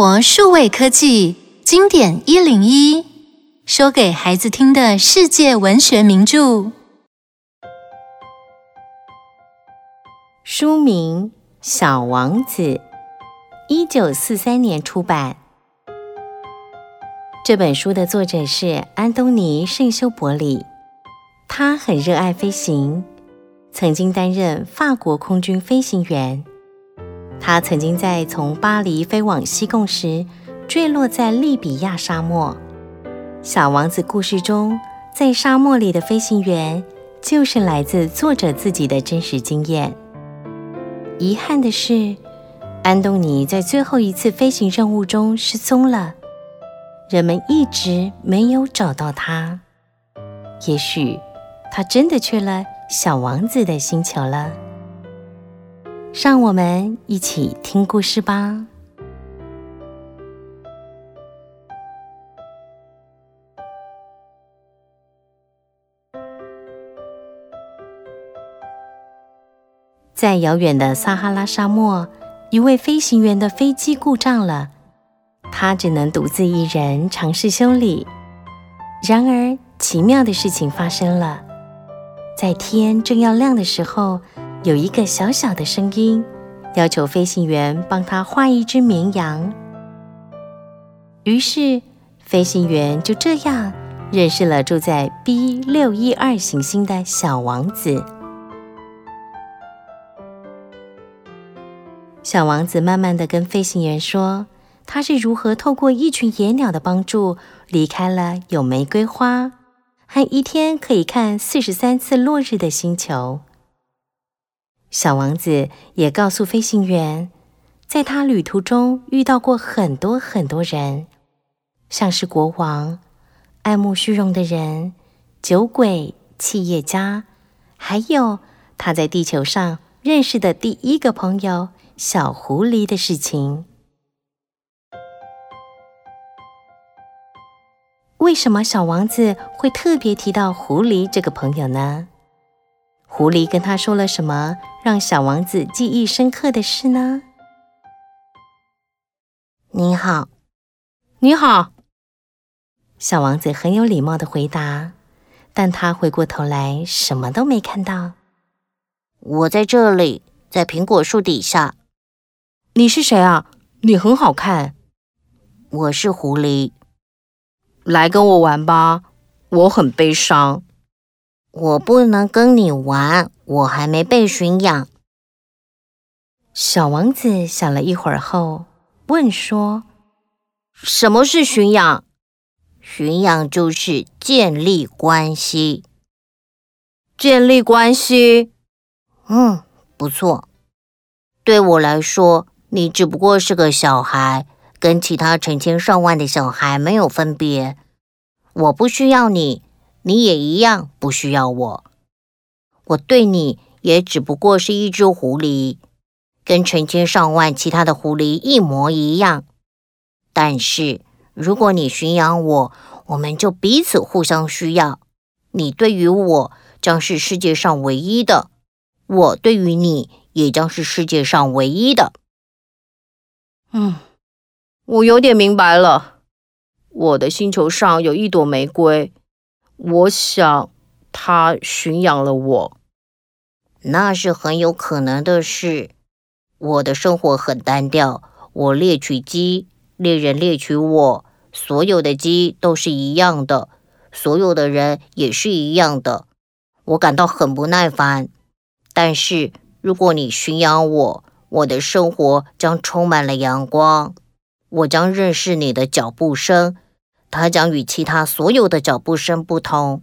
活数位科技经典一零一，说给孩子听的世界文学名著。书名《小王子》，一九四三年出版。这本书的作者是安东尼·圣修伯里，他很热爱飞行，曾经担任法国空军飞行员。他曾经在从巴黎飞往西贡时，坠落在利比亚沙漠。小王子故事中，在沙漠里的飞行员，就是来自作者自己的真实经验。遗憾的是，安东尼在最后一次飞行任务中失踪了，人们一直没有找到他。也许他真的去了小王子的星球了。让我们一起听故事吧。在遥远的撒哈拉沙漠，一位飞行员的飞机故障了，他只能独自一人尝试修理。然而，奇妙的事情发生了，在天正要亮的时候。有一个小小的声音，要求飞行员帮他画一只绵羊。于是，飞行员就这样认识了住在 B 六一二行星的小王子。小王子慢慢的跟飞行员说，他是如何透过一群野鸟的帮助，离开了有玫瑰花和一天可以看四十三次落日的星球。小王子也告诉飞行员，在他旅途中遇到过很多很多人，像是国王、爱慕虚荣的人、酒鬼、企业家，还有他在地球上认识的第一个朋友小狐狸的事情。为什么小王子会特别提到狐狸这个朋友呢？狐狸跟他说了什么，让小王子记忆深刻的事呢？你好，你好。小王子很有礼貌的回答，但他回过头来什么都没看到。我在这里，在苹果树底下。你是谁啊？你很好看。我是狐狸。来跟我玩吧，我很悲伤。我不能跟你玩，我还没被驯养。小王子想了一会儿后问说：“什么是驯养？驯养就是建立关系。建立关系？嗯，不错。对我来说，你只不过是个小孩，跟其他成千上万的小孩没有分别。我不需要你。”你也一样不需要我，我对你也只不过是一只狐狸，跟成千上万其他的狐狸一模一样。但是如果你驯养我，我们就彼此互相需要。你对于我将是世界上唯一的，我对于你也将是世界上唯一的。嗯，我有点明白了。我的星球上有一朵玫瑰。我想，他驯养了我，那是很有可能的事。我的生活很单调，我猎取鸡，猎人猎取我，所有的鸡都是一样的，所有的人也是一样的。我感到很不耐烦。但是，如果你驯养我，我的生活将充满了阳光。我将认识你的脚步声。它将与其他所有的脚步声不同，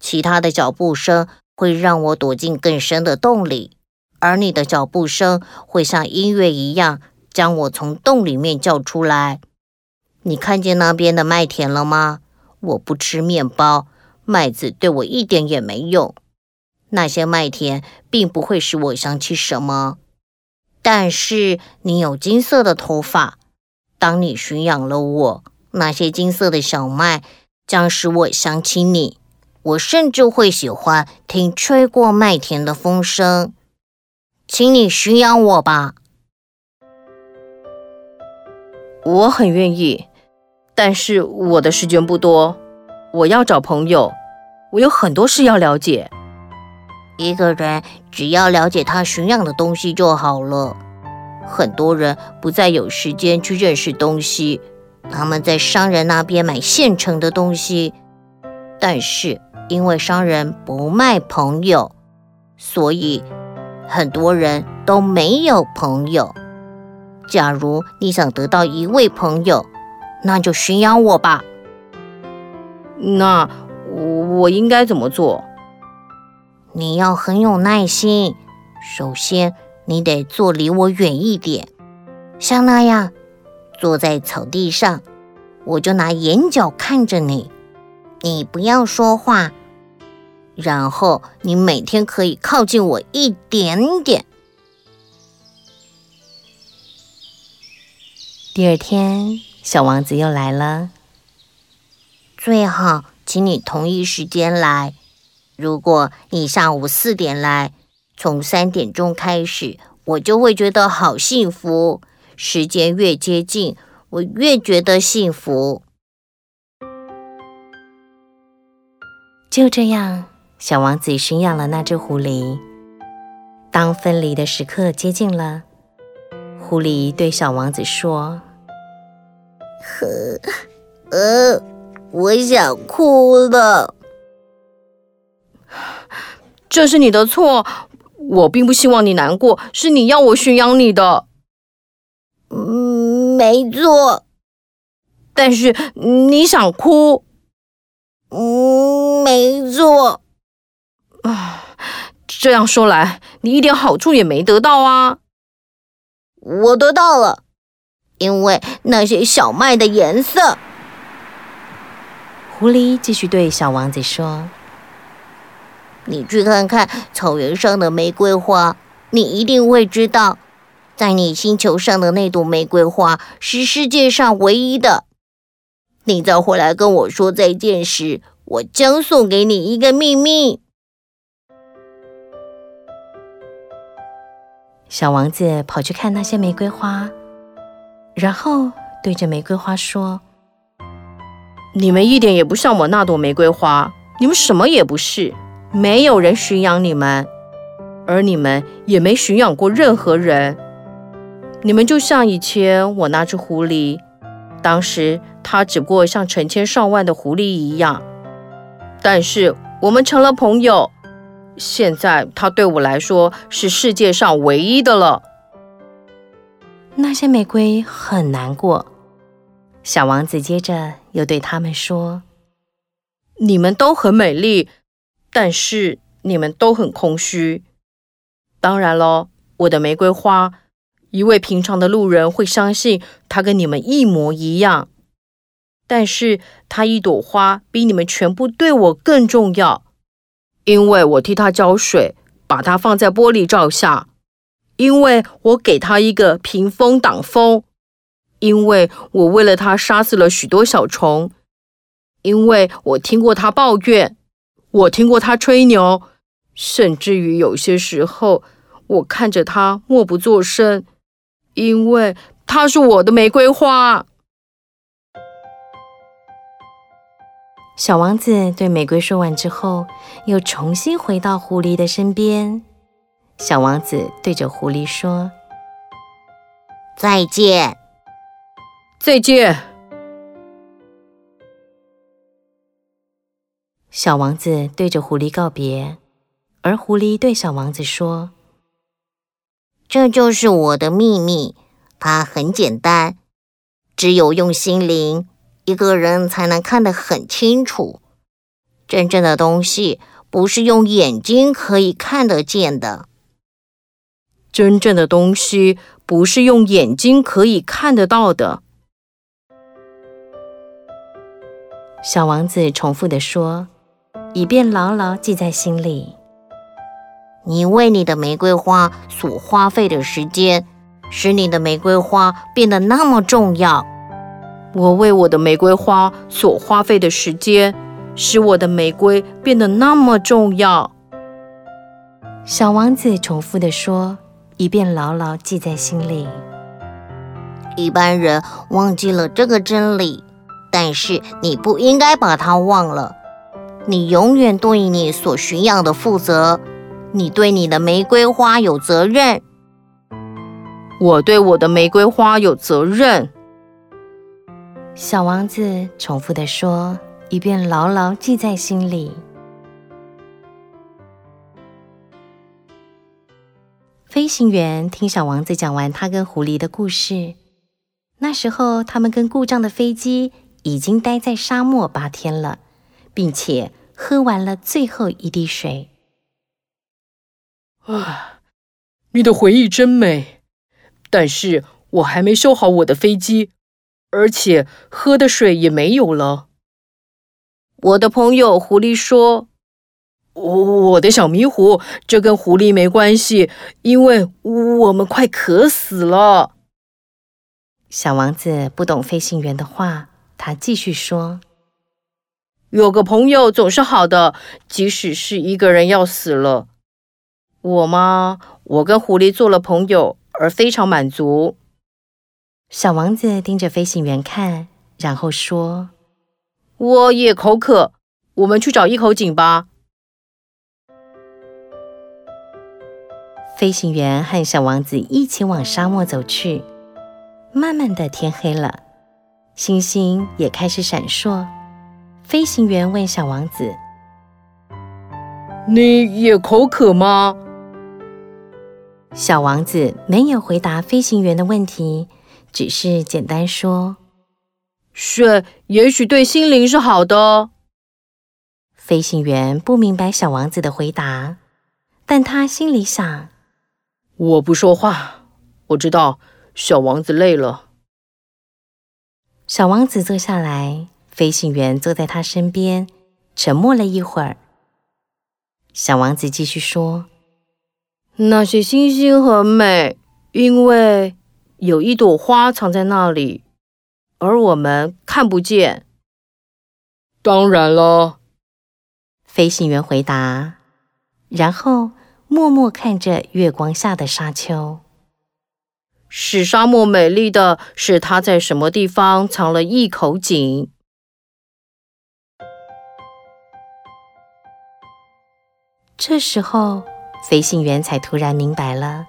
其他的脚步声会让我躲进更深的洞里，而你的脚步声会像音乐一样将我从洞里面叫出来。你看见那边的麦田了吗？我不吃面包，麦子对我一点也没用。那些麦田并不会使我想起什么，但是你有金色的头发，当你驯养了我。那些金色的小麦将使我想起你，我甚至会喜欢听吹过麦田的风声。请你驯养我吧。我很愿意，但是我的时间不多，我要找朋友，我有很多事要了解。一个人只要了解他驯养的东西就好了。很多人不再有时间去认识东西，他们在商人那边买现成的东西，但是因为商人不卖朋友，所以很多人都没有朋友。假如你想得到一位朋友，那就驯养我吧。那我我应该怎么做？你要很有耐心。首先，你得坐离我远一点，像那样坐在草地上，我就拿眼角看着你。你不要说话，然后你每天可以靠近我一点点。第二天，小王子又来了。最好请你同一时间来。如果你下午四点来，从三点钟开始，我就会觉得好幸福。时间越接近，我越觉得幸福。就这样，小王子驯养了那只狐狸。当分离的时刻接近了，狐狸对小王子说：“呵，呃，我想哭了。这是你的错。”我并不希望你难过，是你要我驯养你的。嗯，没错。但是你想哭。嗯，没错。啊，这样说来，你一点好处也没得到啊。我得到了，因为那些小麦的颜色。狐狸继续对小王子说。你去看看草原上的玫瑰花，你一定会知道，在你星球上的那朵玫瑰花是世界上唯一的。你再回来跟我说再见时，我将送给你一个秘密。小王子跑去看那些玫瑰花，然后对着玫瑰花说：“你们一点也不像我那朵玫瑰花，你们什么也不是。”没有人驯养你们，而你们也没驯养过任何人。你们就像以前我那只狐狸，当时它只不过像成千上万的狐狸一样，但是我们成了朋友。现在它对我来说是世界上唯一的了。那些玫瑰很难过。小王子接着又对他们说：“你们都很美丽。”但是你们都很空虚。当然了，我的玫瑰花，一位平常的路人会相信他跟你们一模一样。但是他一朵花比你们全部对我更重要，因为我替他浇水，把它放在玻璃罩下，因为我给他一个屏风挡风，因为我为了他杀死了许多小虫，因为我听过他抱怨。我听过他吹牛，甚至于有些时候，我看着他默不作声，因为它是我的玫瑰花。小王子对玫瑰说完之后，又重新回到狐狸的身边。小王子对着狐狸说：“再见，再见。”小王子对着狐狸告别，而狐狸对小王子说：“这就是我的秘密，它很简单，只有用心灵，一个人才能看得很清楚。真正的东西不是用眼睛可以看得见的。真正的东西不是用眼睛可以看得到的。”小王子重复的说。以便牢牢记在心里。你为你的玫瑰花所花费的时间，使你的玫瑰花变得那么重要。我为我的玫瑰花所花费的时间，使我的玫瑰变得那么重要。小王子重复地说，以便牢牢记在心里。一般人忘记了这个真理，但是你不应该把它忘了。你永远对你所驯养的负责，你对你的玫瑰花有责任。我对我的玫瑰花有责任。小王子重复的说，以便牢牢记在心里。飞行员听小王子讲完他跟狐狸的故事。那时候，他们跟故障的飞机已经待在沙漠八天了，并且喝完了最后一滴水。啊，你的回忆真美，但是我还没修好我的飞机，而且喝的水也没有了。我的朋友狐狸说：“我我的小迷糊，这跟狐狸没关系，因为我们快渴死了。”小王子不懂飞行员的话，他继续说：“有个朋友总是好的，即使是一个人要死了。我吗？我跟狐狸做了朋友，而非常满足。”小王子盯着飞行员看，然后说：“我也口渴，我们去找一口井吧。”飞行员和小王子一起往沙漠走去。慢慢的天黑了，星星也开始闪烁。飞行员问小王子：“你也口渴吗？”小王子没有回答飞行员的问题，只是简单说：“水也许对心灵是好的。”飞行员不明白小王子的回答，但他心里想：“我不说话，我知道。”小王子累了。小王子坐下来，飞行员坐在他身边，沉默了一会儿。小王子继续说：“那些星星很美，因为有一朵花藏在那里，而我们看不见。”当然了，飞行员回答，然后默默看着月光下的沙丘。使沙漠美丽的是，它在什么地方藏了一口井。这时候，飞行员才突然明白了，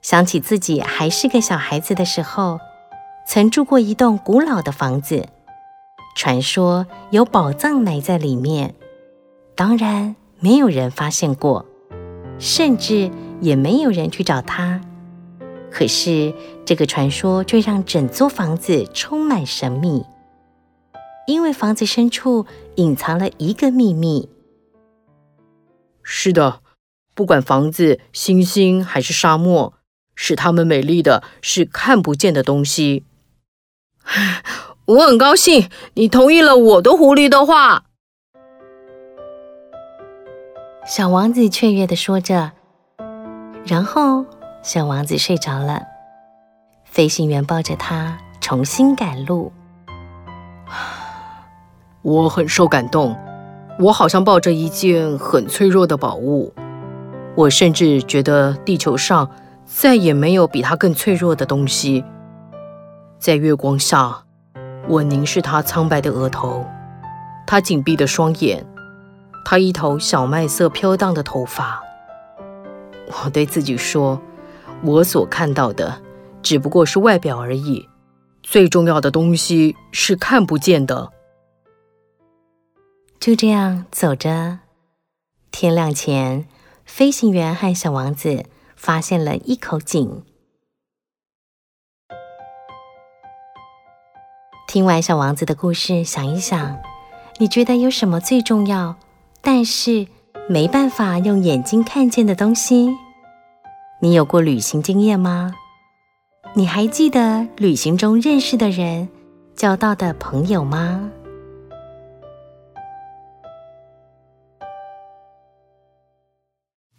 想起自己还是个小孩子的时候，曾住过一栋古老的房子，传说有宝藏埋在里面，当然没有人发现过，甚至也没有人去找他。可是，这个传说却让整座房子充满神秘，因为房子深处隐藏了一个秘密。是的，不管房子、星星还是沙漠，使它们美丽的是看不见的东西。我很高兴你同意了我的狐狸的话。小王子雀跃的说着，然后。小王子睡着了，飞行员抱着他重新赶路。我很受感动，我好像抱着一件很脆弱的宝物。我甚至觉得地球上再也没有比它更脆弱的东西。在月光下，我凝视他苍白的额头，他紧闭的双眼，他一头小麦色飘荡的头发。我对自己说。我所看到的只不过是外表而已，最重要的东西是看不见的。就这样走着，天亮前，飞行员和小王子发现了一口井。听完小王子的故事，想一想，你觉得有什么最重要，但是没办法用眼睛看见的东西？你有过旅行经验吗？你还记得旅行中认识的人、交到的朋友吗？